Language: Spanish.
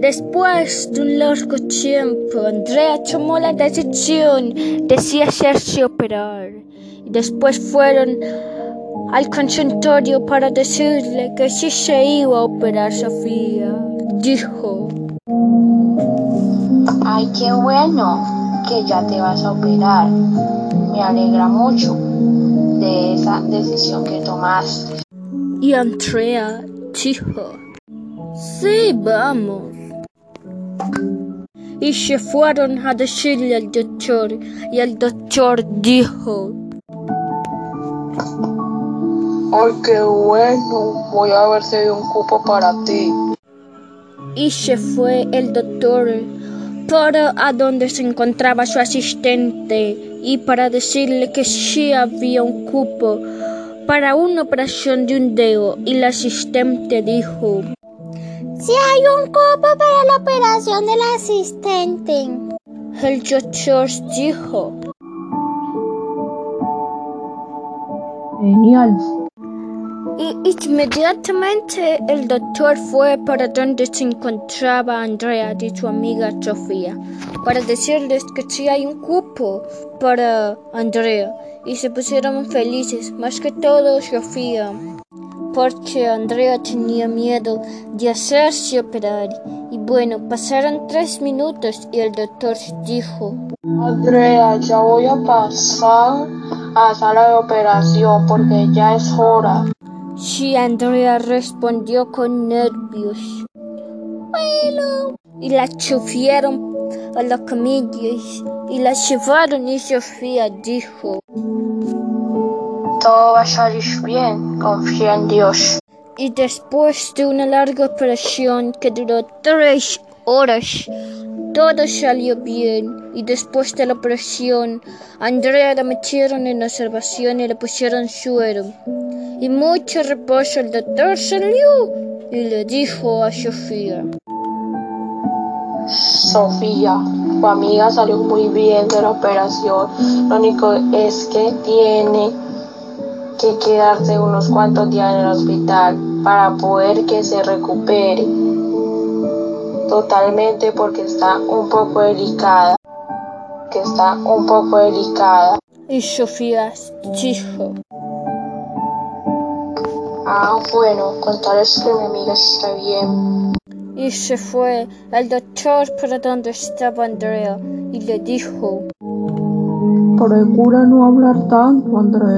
Después de un largo tiempo, Andrea tomó la decisión de sí hacerse operar. Y después fueron al consultorio para decirle que sí se iba a operar Sofía. Dijo, Ay, qué bueno que ya te vas a operar. Me alegra mucho de esa decisión que tomaste. y Andrea dijo, sí, vamos. Y se fueron a decirle al doctor y el doctor dijo, Ay, qué bueno. Voy a ver si hay un cupo para ti. y se fue el doctor para a donde se encontraba su asistente y para decirle que sí había un cupo para una operación de un dedo y el asistente dijo, Si hay un cupo para la operación del asistente. el doctor dijo, Genial. Y inmediatamente el doctor fue para donde se encontraba Andrea y su amiga Sofía para decirles que sí hay un cupo para Andrea y se pusieron felices, más que todo Sofía, porque Andrea tenía miedo de hacerse operar. Y bueno, pasaron tres minutos y el doctor dijo, Andrea, ya voy a pasar a sala de operación porque ya es hora. Sí, Andrea respondió con nervios. Bueno. Y la subieron a la camilla y- y la llevaron y Sofía dijo. Todo va a salir bien. Confía en Dios. Y después de una larga operación que duró tres horas, todo salió bien. Y después de la operación, Andrea la metieron en observación y le pusieron suero. Y mucho reposo el doctor salió y le dijo a Sofía. Sofía, tu amiga salió muy bien de la operación. Lo único es que tiene que quedarse unos cuantos días en el hospital para poder que se recupere totalmente porque está un poco delicada. Que está un poco delicada. Y Sofía dijo. Ah, bueno, contarles que mi amiga está bien. Y se fue el doctor para donde estaba Andrea y le dijo. Procura no hablar tanto, Andrea.